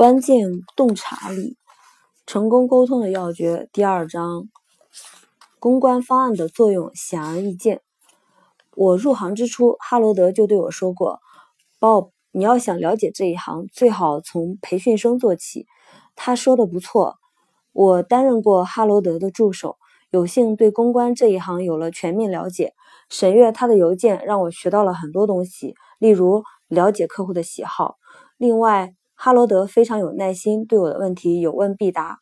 关键洞察力，成功沟通的要诀。第二章，公关方案的作用显而易见。我入行之初，哈罗德就对我说过鲍你要想了解这一行，最好从培训生做起。”他说的不错。我担任过哈罗德的助手，有幸对公关这一行有了全面了解。审阅他的邮件，让我学到了很多东西，例如了解客户的喜好。另外，哈罗德非常有耐心，对我的问题有问必答。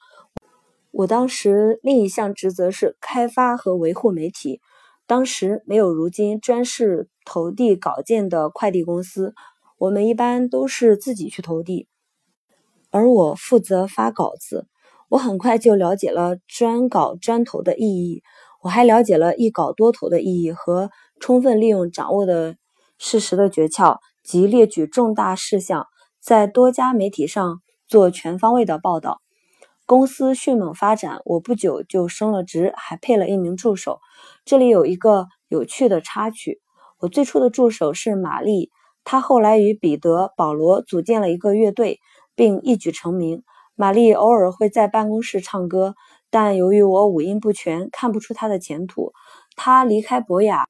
我当时另一项职责是开发和维护媒体。当时没有如今专事投递稿件的快递公司，我们一般都是自己去投递，而我负责发稿子。我很快就了解了专稿专投的意义，我还了解了一稿多投的意义和充分利用掌握的事实的诀窍及列举重大事项。在多家媒体上做全方位的报道，公司迅猛发展，我不久就升了职，还配了一名助手。这里有一个有趣的插曲：我最初的助手是玛丽，她后来与彼得、保罗组建了一个乐队，并一举成名。玛丽偶尔会在办公室唱歌，但由于我五音不全，看不出她的前途。她离开博雅，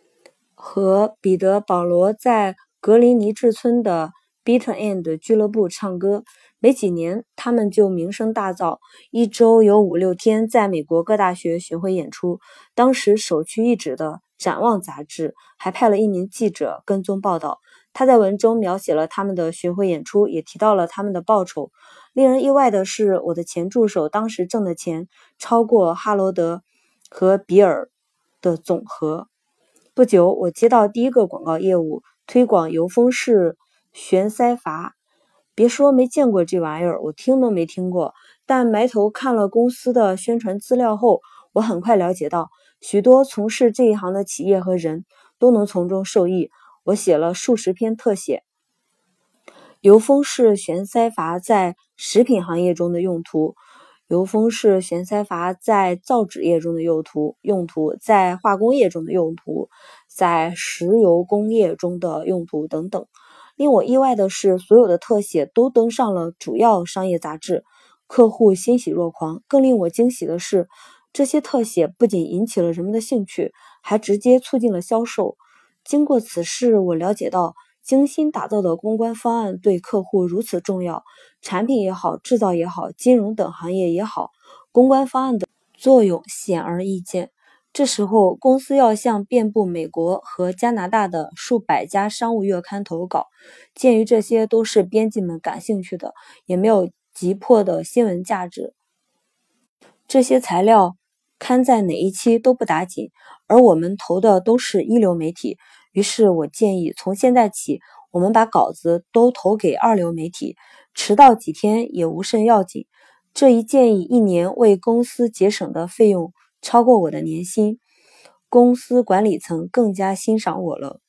和彼得、保罗在格林尼治村的。Beaten End 俱乐部唱歌，没几年，他们就名声大噪，一周有五六天在美国各大学巡回演出。当时首屈一指的《展望》杂志还派了一名记者跟踪报道。他在文中描写了他们的巡回演出，也提到了他们的报酬。令人意外的是，我的前助手当时挣的钱超过哈罗德和比尔的总和。不久，我接到第一个广告业务，推广油封式。悬塞阀，别说没见过这玩意儿，我听都没听过。但埋头看了公司的宣传资料后，我很快了解到，许多从事这一行的企业和人都能从中受益。我写了数十篇特写，油封式悬塞阀在食品行业中的用途，油封式悬塞阀在造纸业中的用途，用途在化工业中的用途，在石油工业中的用途等等。令我意外的是，所有的特写都登上了主要商业杂志，客户欣喜若狂。更令我惊喜的是，这些特写不仅引起了人们的兴趣，还直接促进了销售。经过此事，我了解到精心打造的公关方案对客户如此重要。产品也好，制造也好，金融等行业也好，公关方案的作用显而易见。这时候，公司要向遍布美国和加拿大的数百家商务月刊投稿。鉴于这些都是编辑们感兴趣的，也没有急迫的新闻价值，这些材料刊在哪一期都不打紧。而我们投的都是一流媒体，于是我建议从现在起，我们把稿子都投给二流媒体，迟到几天也无甚要紧。这一建议一年为公司节省的费用。超过我的年薪，公司管理层更加欣赏我了。